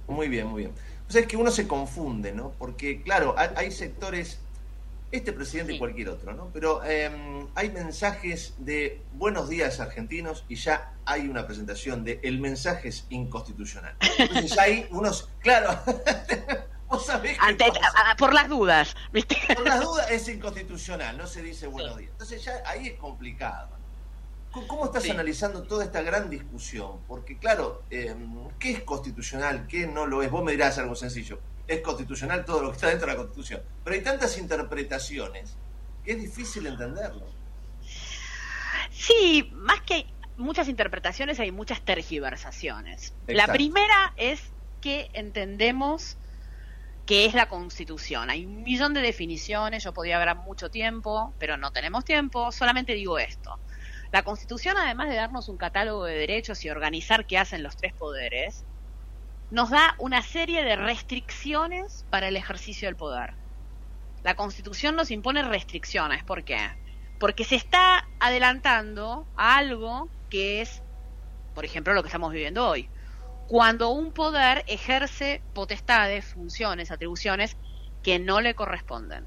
Speaker 8: Muy bien, muy bien. O sea, es que uno se confunde, ¿no? Porque, claro, hay, hay sectores, este presidente y cualquier otro, ¿no? Pero eh, hay mensajes de buenos días argentinos y ya hay una presentación de el mensaje es inconstitucional. Entonces ya hay unos, claro, vos sabés que
Speaker 9: Ante-
Speaker 8: pasa.
Speaker 9: a- a- por las dudas, ¿viste?
Speaker 8: por las dudas es inconstitucional, no se dice buenos días. Entonces ya ahí es complicado. ¿Cómo- ¿Cómo estás
Speaker 9: Sí.
Speaker 8: analizando toda esta gran discusión? Porque claro, eh, ¿qué es constitucional? ¿Qué no lo es? Vos me dirás algo sencillo. Es constitucional todo lo que está dentro de la Constitución. Pero hay tantas interpretaciones que es difícil entenderlo.
Speaker 9: Sí, más que muchas interpretaciones, hay muchas tergiversaciones. La primera es que entendemos que es la Constitución. Hay un millón de definiciones, yo podría hablar mucho tiempo, pero no tenemos tiempo, solamente digo esto. La Constitución, además de darnos un catálogo de derechos y organizar qué hacen los tres poderes, nos da una serie de restricciones para el ejercicio del poder. La Constitución nos impone restricciones. ¿Por qué? Porque se está adelantando a algo que es, por ejemplo, lo que estamos viviendo hoy. Cuando un poder ejerce potestades, funciones, atribuciones que no le corresponden.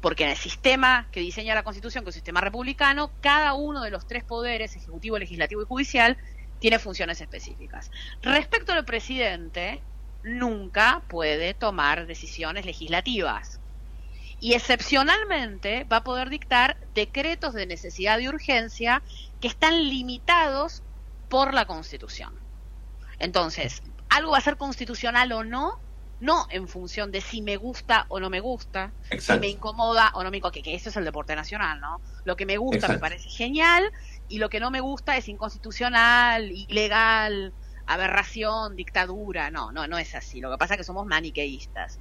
Speaker 9: Porque en el sistema que diseña la Constitución, que es un sistema republicano, cada uno de los tres poderes, ejecutivo, legislativo y judicial, tiene funciones específicas. Respecto al presidente, nunca puede tomar decisiones legislativas. Y excepcionalmente va a poder dictar decretos de necesidad y urgencia que están limitados por la Constitución. Entonces, algo va a ser constitucional o no, no en función de si me gusta o no me gusta, si me incomoda o no me incomoda, que, que eso es el deporte nacional, ¿no? Lo que me gusta me parece genial y lo que no me gusta es inconstitucional, ilegal, aberración, dictadura. No, no, no es así. Lo que pasa es que somos maniqueístas.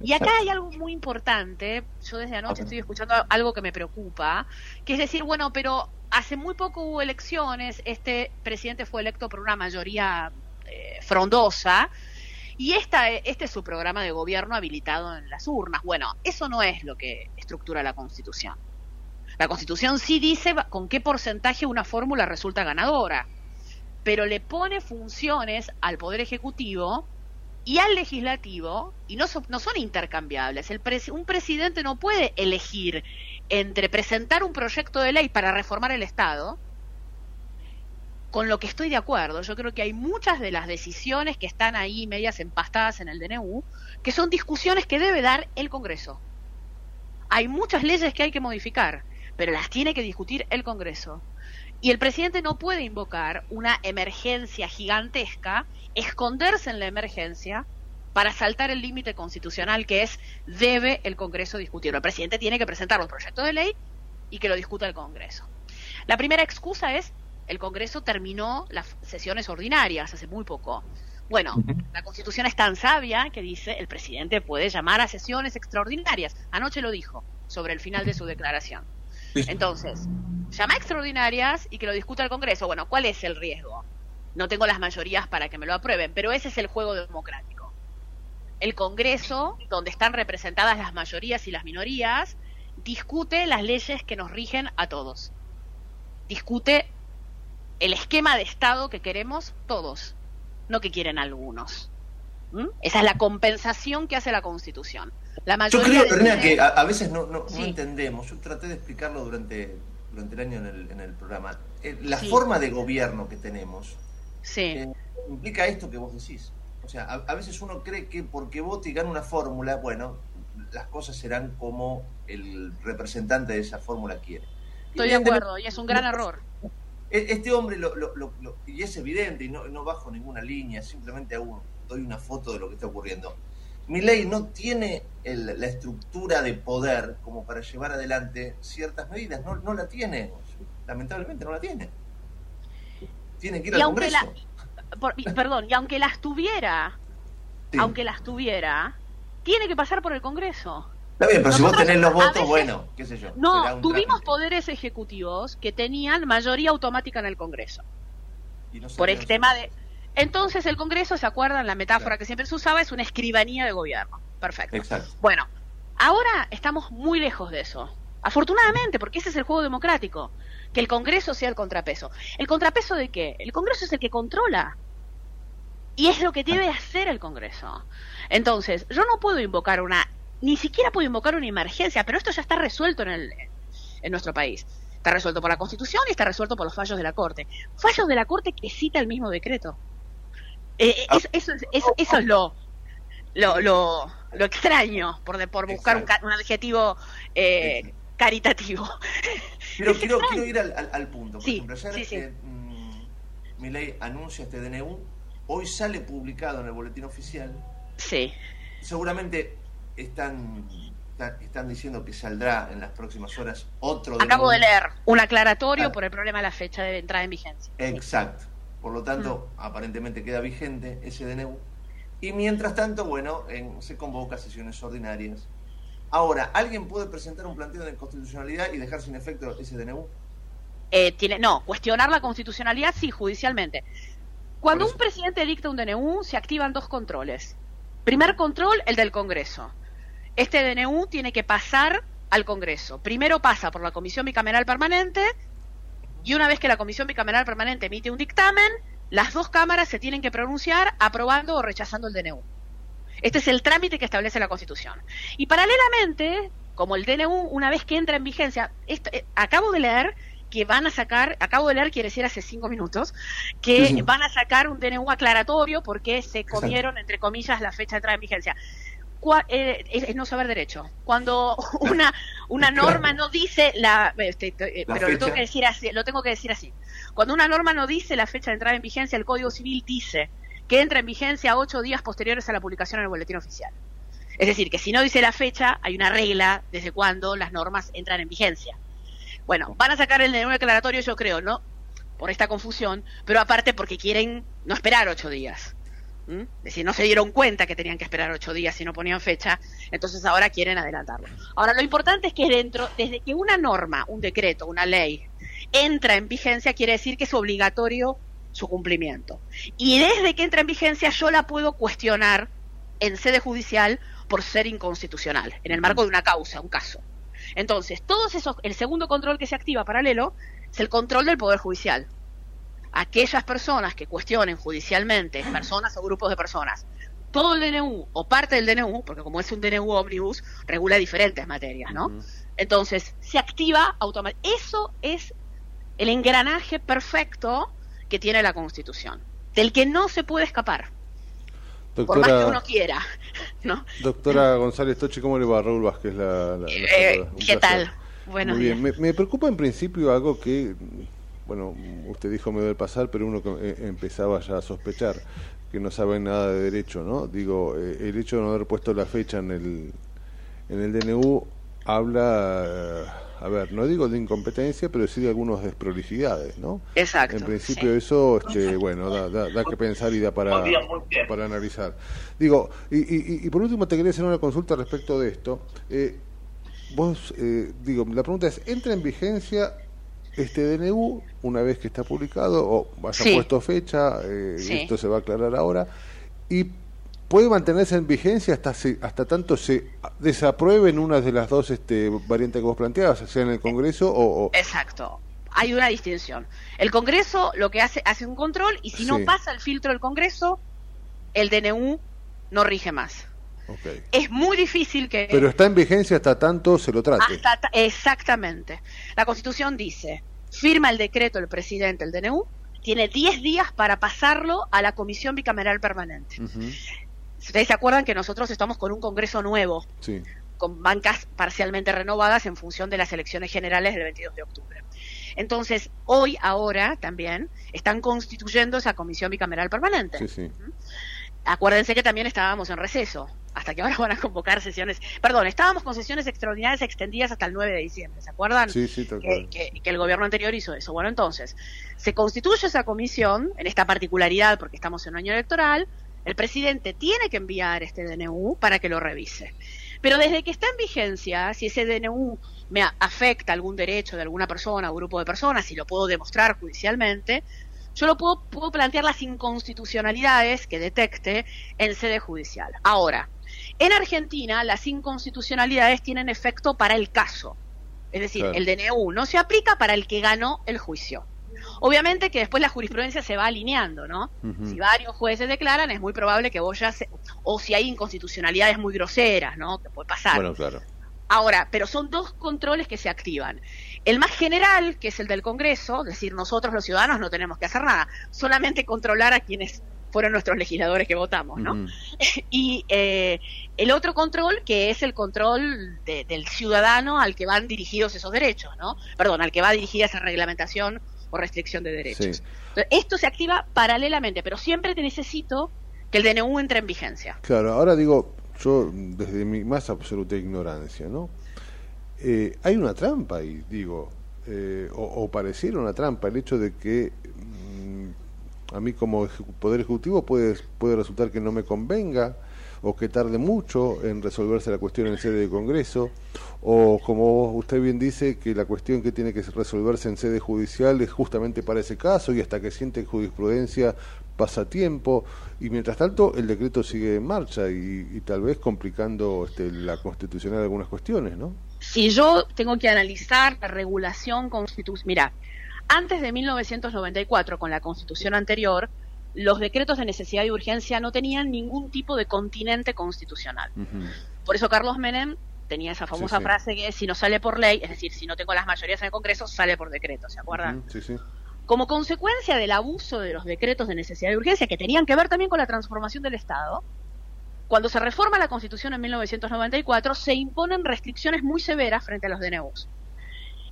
Speaker 9: Y acá hay algo muy importante. Yo desde anoche estoy escuchando algo que me preocupa, que es decir, bueno, pero hace muy poco hubo elecciones, este presidente fue electo por una mayoría eh, frondosa, y esta, este es su programa de gobierno habilitado en las urnas. Bueno, eso no es lo que estructura la Constitución. La Constitución sí dice con qué porcentaje una fórmula resulta ganadora, pero le pone funciones al Poder Ejecutivo y al Legislativo, y no son, no son intercambiables. El presi- un presidente no puede elegir entre presentar un proyecto de ley para reformar el Estado, con lo que estoy de acuerdo. Yo creo que hay muchas de las decisiones que están ahí medias empastadas en el DNU, que son discusiones que debe dar el Congreso. Hay muchas leyes que hay que modificar, pero las tiene que discutir el Congreso. Y el presidente no puede invocar una emergencia gigantesca, esconderse en la emergencia para saltar el límite constitucional que es debe el Congreso discutirlo. El presidente tiene que presentar los proyectos de ley y que lo discuta el Congreso. La primera excusa es el Congreso terminó las sesiones ordinarias hace muy poco. Bueno, la Constitución es tan sabia que dice el presidente puede llamar a sesiones extraordinarias. Anoche lo dijo sobre el final de su declaración. Entonces, llama a extraordinarias y que lo discuta el Congreso. Bueno, ¿cuál es el riesgo? No tengo las mayorías para que me lo aprueben, pero ese es el juego democrático. el Congreso, donde están representadas las mayorías y las minorías, discute las leyes que nos rigen a todos. Discute el esquema de Estado que queremos todos, no que quieren algunos. ¿Mm? Esa es la compensación que hace la Constitución. La
Speaker 8: Yo creo,
Speaker 9: decide-
Speaker 8: que a, a veces no, no, no entendemos. Yo traté de explicarlo durante, durante el año en el, en el programa. Eh, la
Speaker 9: Sí.
Speaker 8: forma de gobierno que tenemos
Speaker 9: Sí.
Speaker 8: eh, implica esto que vos decís. O sea, a, a veces uno cree que porque vote y gana una fórmula, bueno, las cosas serán como el representante de esa fórmula quiere.
Speaker 9: Estoy de acuerdo, y es un gran error.
Speaker 8: e- Este hombre, lo, lo- lo- lo- y es evidente, y no, no bajo ninguna línea, simplemente hago, doy una foto de lo que está ocurriendo. Mi ley no tiene el- la estructura de poder como para llevar adelante ciertas medidas, no, no la tiene, lamentablemente no la tiene. Tiene que ir
Speaker 9: Y
Speaker 8: al
Speaker 9: aunque la-
Speaker 8: Congreso.
Speaker 9: Por- perdón, y aunque las tuviera,
Speaker 8: Sí.
Speaker 9: aunque las tuviera, tiene que pasar por el Congreso.
Speaker 8: Está bien, pero si vos tenés los votos,
Speaker 9: veces-
Speaker 8: bueno, qué sé yo.
Speaker 9: No, tuvimos
Speaker 8: trámite.
Speaker 9: poderes ejecutivos que tenían mayoría automática en el Congreso.
Speaker 8: No
Speaker 9: Por el tema de... Entonces el Congreso, ¿se acuerdan? La metáfora que siempre se usaba es una escribanía de gobierno. Perfecto.
Speaker 8: Exacto.
Speaker 9: Bueno, ahora estamos muy lejos de eso. Afortunadamente, porque ese es el juego democrático. Que el Congreso sea el contrapeso. ¿El contrapeso de qué? El Congreso es el que controla. Y es lo que debe hacer el Congreso. Entonces, yo no puedo invocar una, ni siquiera puedo invocar una emergencia, pero esto ya está resuelto en, el, en nuestro país. Está resuelto por la Constitución y está resuelto por los fallos de la Corte. Fallos de la Corte que cita el mismo decreto. Eh, eh, es- eso, es, eso- eso es lo, lo, lo, lo extraño, por, de- por buscar un, un adjetivo eh, caritativo.
Speaker 8: Pero quiero, quiero ir al, al- al punto. Por
Speaker 9: Sí,
Speaker 8: ejemplo, ayer
Speaker 9: sí, sí.
Speaker 8: eh, mm, anuncia este DNU, hoy sale publicado en el boletín oficial.
Speaker 9: Sí.
Speaker 8: Seguramente están, está- están diciendo que saldrá en las próximas horas otro
Speaker 9: Acabo
Speaker 8: DNU.
Speaker 9: de leer un aclaratorio
Speaker 8: Ah.
Speaker 9: por el problema de la fecha de entrada en vigencia.
Speaker 8: Exacto. Por lo tanto,
Speaker 9: Mm.
Speaker 8: aparentemente queda vigente ese DNU. Y mientras tanto, bueno, en- se convoca sesiones ordinarias. Ahora, ¿alguien puede presentar un planteo de inconstitucionalidad y dejar sin efecto ese DNU?
Speaker 9: Eh, tiene, no, cuestionar la constitucionalidad sí, judicialmente. Cuando un presidente dicta un DNU, se activan dos controles. Primer control, el del Congreso. Este DNU tiene que pasar al Congreso. Primero pasa por la Comisión Bicameral Permanente y una vez que la Comisión Bicameral Permanente emite un dictamen, las dos cámaras se tienen que pronunciar aprobando o rechazando el DNU. Este es el trámite que establece la Constitución. Y paralelamente, como el DNU, una vez que entra en vigencia, esto- eh, acabo de leer que van a sacar, acabo de leer, quiere decir hace cinco minutos, que
Speaker 8: Sí,
Speaker 9: van a sacar un DNU aclaratorio porque se comieron, entre comillas, la fecha de entrada en vigencia. Eh, es, no saber derecho. Cuando una, una norma no dice la, este, eh,
Speaker 8: La
Speaker 9: pero lo tengo
Speaker 8: fecha.
Speaker 9: que decir así, lo tengo que decir así. Cuando una norma no dice la fecha de entrada en vigencia, el Código Civil dice que entra en vigencia ocho días posteriores a la publicación en el boletín oficial. Es decir, que si no dice la fecha, hay una regla desde cuándo las normas entran en vigencia. Bueno, van a sacar el DNU declaratorio, yo creo, ¿no? Por esta confusión, pero aparte porque quieren no esperar ocho días. ¿Mm? Decir, no se dieron cuenta que tenían que esperar ocho días si no ponían fecha, entonces ahora quieren adelantarlo. Ahora, lo importante es que dentro, desde que una norma, un decreto, una ley, entra en vigencia, quiere decir que es obligatorio su cumplimiento. Y desde que entra en vigencia, yo la puedo cuestionar en sede judicial por ser inconstitucional, en el marco de una causa, un caso. Entonces, todos esos, el segundo control que se activa paralelo es el control del Poder Judicial. Aquellas personas que cuestionen judicialmente, personas o grupos de personas, todo el DNU o parte del DNU, porque como es un DNU ómnibus, regula diferentes materias, ¿no? Entonces, se activa automáticamente. Eso es el engranaje perfecto que tiene la Constitución, del que no se puede escapar, por más que uno
Speaker 10: Doctora,
Speaker 9: quiera, ¿no?
Speaker 10: doctora González Tochi, ¿cómo le va? Raúl Vázquez, la, la- la
Speaker 9: Eh, ¿Qué tal?
Speaker 10: Muy bien. me preocupa en principio algo que, bueno, usted dijo me debe pasar, pero uno que, eh, empezaba ya a sospechar que no sabe nada de derecho, ¿no? Digo, eh, el hecho de no haber puesto la fecha en el, en el DNU habla, eh, a ver, no digo de incompetencia, pero sí de algunas desprolijidades, ¿no?
Speaker 9: Exacto.
Speaker 10: En principio
Speaker 9: sí.
Speaker 10: eso, este, bueno, da, da, da que pensar y da para, para analizar. Digo, y, y- y por último te quería hacer una consulta respecto de esto. Eh, vos, eh, digo, la pregunta es, ¿entra en vigencia este DNU una vez que está publicado o haya
Speaker 9: Sí.
Speaker 10: puesto fecha? eh,
Speaker 9: Sí.
Speaker 10: Esto se va a aclarar ahora. Y puede mantenerse en vigencia hasta se- hasta tanto se desaprueben una de las dos este, variantes que vos planteabas, sea en el Congreso o... o-
Speaker 9: Exacto. Hay una distinción. El Congreso lo que hace hace un control y si no pasa el filtro del Congreso, el DNU no rige más. Es muy difícil que
Speaker 10: Pero está en vigencia hasta tanto se lo trate.
Speaker 9: hasta exactamente. La Constitución dice, firma el decreto el presidente el DNU, tiene 10 días para pasarlo a la Comisión Bicameral Permanente.
Speaker 10: Ujú,
Speaker 9: Ustedes se acuerdan que nosotros estamos con un Congreso nuevo,
Speaker 10: Sí.
Speaker 9: con bancas parcialmente renovadas en función de las elecciones generales del 22 de octubre. Entonces, hoy, ahora también, están constituyendo esa comisión bicameral permanente.
Speaker 10: Sí, sí.
Speaker 9: Acuérdense que también estábamos en receso, hasta que ahora van a convocar sesiones, perdón, estábamos con sesiones extraordinarias extendidas hasta el 9 de diciembre, ¿se acuerdan?
Speaker 10: Sí, sí,
Speaker 9: que, que- que el gobierno anterior hizo eso. Bueno, entonces, se constituye esa comisión, en esta particularidad, porque estamos en un año electoral, el presidente tiene que enviar este DNU para que lo revise. Pero desde que está en vigencia, si ese DNU me afecta algún derecho de alguna persona o grupo de personas, y lo puedo demostrar judicialmente, yo lo puedo, puedo plantear las inconstitucionalidades que detecte en sede judicial. Ahora, en Argentina las inconstitucionalidades tienen efecto para el caso. Es decir,
Speaker 11: Claro.
Speaker 9: el DNU no se aplica para el que ganó el juicio. Obviamente que después la jurisprudencia se va alineando, ¿no? Si varios jueces declaran, es muy probable que vos ya se... O si hay inconstitucionalidades muy groseras, ¿no? Que puede pasar.
Speaker 10: Bueno, claro.
Speaker 9: Ahora, pero son dos controles que se activan. El más general, que es el del Congreso, es decir, nosotros los ciudadanos no tenemos que hacer nada, solamente controlar a quienes fueron nuestros legisladores que votamos, ¿no? Y eh, el otro control, que es el control de- del ciudadano al que van dirigidos esos derechos, ¿no? Perdón, al que va dirigida esa reglamentación o restricción de derechos.
Speaker 10: Sí.
Speaker 9: Entonces, Esto se activa paralelamente, pero siempre te necesito que el DNU entre en vigencia.
Speaker 10: Claro, ahora digo, yo desde mi más absoluta ignorancia, ¿no? Eh, hay una trampa ahí, digo, eh, o, o pareciera una trampa el hecho de que mm, a mí como Poder Ejecutivo puede, puede resultar que no me convenga o que tarde mucho en resolverse la cuestión en sede de Congreso, o como usted bien dice, que la cuestión que tiene que resolverse en sede judicial es justamente para ese caso y hasta que siente jurisprudencia pasa tiempo y mientras tanto el decreto sigue en marcha y, y tal vez complicando este, la constitucional algunas cuestiones, ¿no?
Speaker 9: si yo tengo que analizar la regulación constitucional, mira, antes de 1994, con la constitución anterior, los decretos de necesidad y urgencia no tenían ningún tipo de continente constitucional. Por eso Carlos Menem tenía esa famosa
Speaker 10: sí.
Speaker 9: frase que si no sale por ley, es decir, si no tengo las mayorías en el Congreso, sale por decreto, ¿se acuerdan?
Speaker 10: Sí, sí.
Speaker 9: Como consecuencia del abuso de los decretos de necesidad y urgencia, que tenían que ver también con la transformación del Estado, cuando se reforma la Constitución en 1994, se imponen restricciones muy severas frente a los DNUs.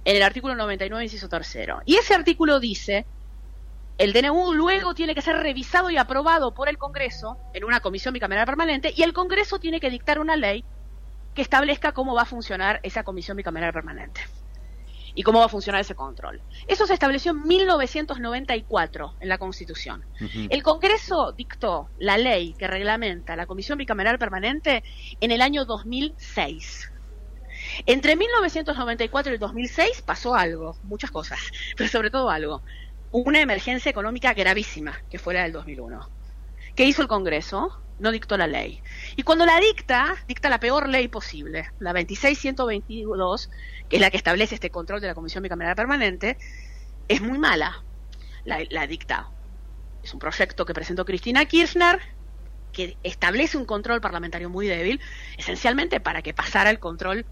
Speaker 9: En el artículo 99, inciso tercero. Y ese artículo dice, el DNU luego tiene que ser revisado y aprobado por el Congreso en una comisión bicameral permanente y el Congreso tiene que dictar una ley que establezca cómo va a funcionar esa comisión bicameral permanente y cómo va a funcionar ese control. Eso se estableció en 1994 en la Constitución. El Congreso dictó la ley que reglamenta la Comisión Bicameral Permanente en el año 2006. Entre 1994 y el 2006 pasó algo, muchas cosas, pero sobre todo algo. Una emergencia económica gravísima, que fue la del 2001. ¿Qué hizo el Congreso? No dictó la ley. Y cuando la dicta, dicta la peor ley posible, la 26122, que es la que establece este control de la Comisión Bicameral Permanente, es muy mala. La, la dicta. Es un proyecto que presentó Cristina Kirchner, que establece un control parlamentario muy débil, esencialmente para que pasara el control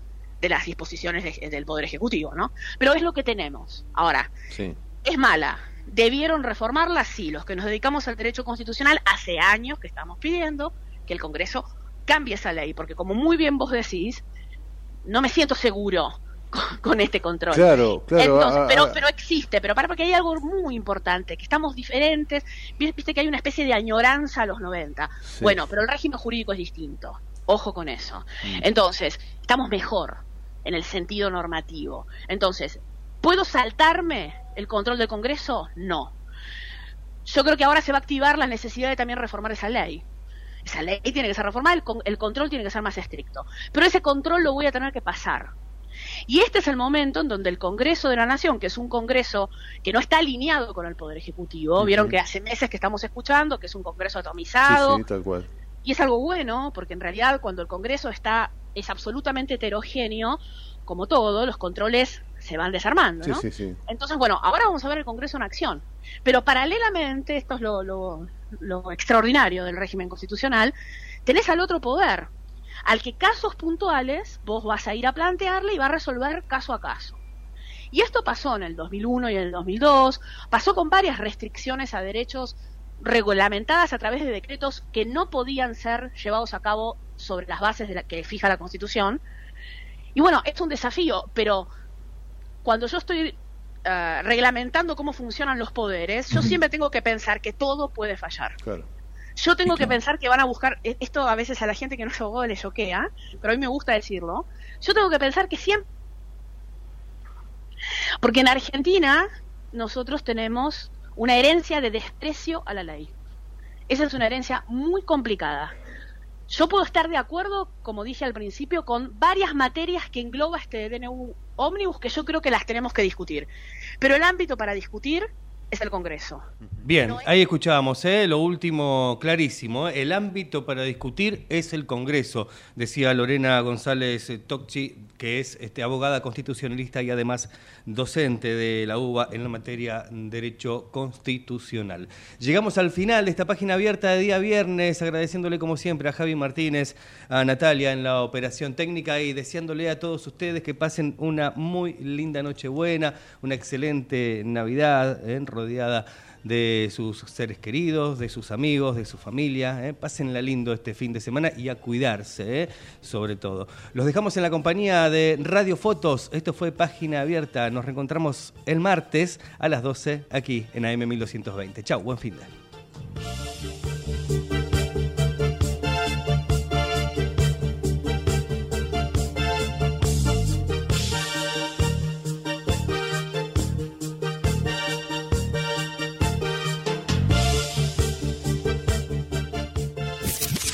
Speaker 9: de las disposiciones de- del Poder Ejecutivo, ¿no? Pero es lo que tenemos. Ahora,
Speaker 10: Sí.
Speaker 9: ¿Es mala? ¿Debieron reformarla? Sí, los que nos dedicamos al derecho constitucional hace años que estamos pidiendo que el Congreso cambie esa ley, porque como muy bien vos decís, no me siento seguro con, con este control.
Speaker 10: Claro, claro,
Speaker 9: Entonces,
Speaker 10: ah,
Speaker 9: pero,
Speaker 10: ah.
Speaker 9: pero existe, pero para porque hay algo muy importante, que estamos diferentes, vi- viste que hay una especie de añoranza a los 90.
Speaker 11: Sí.
Speaker 9: Bueno, pero el régimen jurídico es distinto. Ojo con eso.
Speaker 10: Mm.
Speaker 9: Entonces, estamos mejor en el sentido normativo. Entonces, ¿puedo saltarme el control del Congreso? No. Yo creo que ahora se va a activar la necesidad de también reformar esa ley. Esa ley tiene que ser reformada, el, con- el control tiene que ser más estricto. Pero ese control lo voy a tener que pasar. Y este es el momento en donde el Congreso de la Nación, que es un Congreso que no está alineado con el Poder Ejecutivo, vieron que hace meses que estamos escuchando que es un Congreso atomizado,
Speaker 10: Sí, sí, tal cual.
Speaker 9: Y es algo bueno, porque en realidad cuando el Congreso está, es absolutamente heterogéneo, como todo, los controles se van desarmando,
Speaker 10: Sí,
Speaker 9: ¿no?
Speaker 10: sí, sí.
Speaker 9: Entonces, bueno, ahora vamos a ver el Congreso en acción. Pero paralelamente, esto es lo, lo- lo extraordinario del régimen constitucional, tenés al otro poder, al que casos puntuales vos vas a ir a plantearle y va a resolver caso a caso. Y esto pasó en el 2001 y en el 2002, pasó con varias restricciones a derechos regulamentadas a través de decretos que no podían ser llevados a cabo sobre las bases de la que fija la Constitución. Y bueno, es un desafío, pero cuando yo estoy eh, reglamentando cómo funcionan los poderes, yo siempre tengo que pensar que todo puede fallar.
Speaker 10: Claro.
Speaker 9: Yo tengo que pensar que van a buscar, e- esto a veces a la gente que no es abogado le choquea, pero a mí me gusta decirlo, yo tengo que pensar que siempre... Porque en Argentina nosotros tenemos una herencia de desprecio a la ley. Esa es una herencia muy complicada. Yo puedo estar de acuerdo, como dije al principio, con varias materias que engloba este DNU ómnibus que yo creo que las tenemos que discutir. Pero el ámbito para discutir es el Congreso.
Speaker 1: Bien, ahí escuchábamos, ¿eh? lo último clarísimo. ¿eh? El ámbito para discutir es el Congreso, decía Lorena González eh, Tocchi, que es este, abogada constitucionalista y además docente de la UBA en la materia Derecho Constitucional. Llegamos al final de esta página abierta de día viernes, agradeciéndole como siempre a Javi Martínez, a Natalia en la operación técnica y deseándole a todos ustedes que pasen una muy linda Nochebuena, una excelente Navidad, ¿eh? Rodeada de sus seres queridos, de sus amigos, de su familia. ¿eh? Pásenla lindo este fin de semana y a cuidarse, ¿eh? sobre todo. Los dejamos en la compañía de Radio Fotos. Esto fue Página Abierta. Nos reencontramos el martes a las 12 aquí en AM 1220. Chau, buen fin de.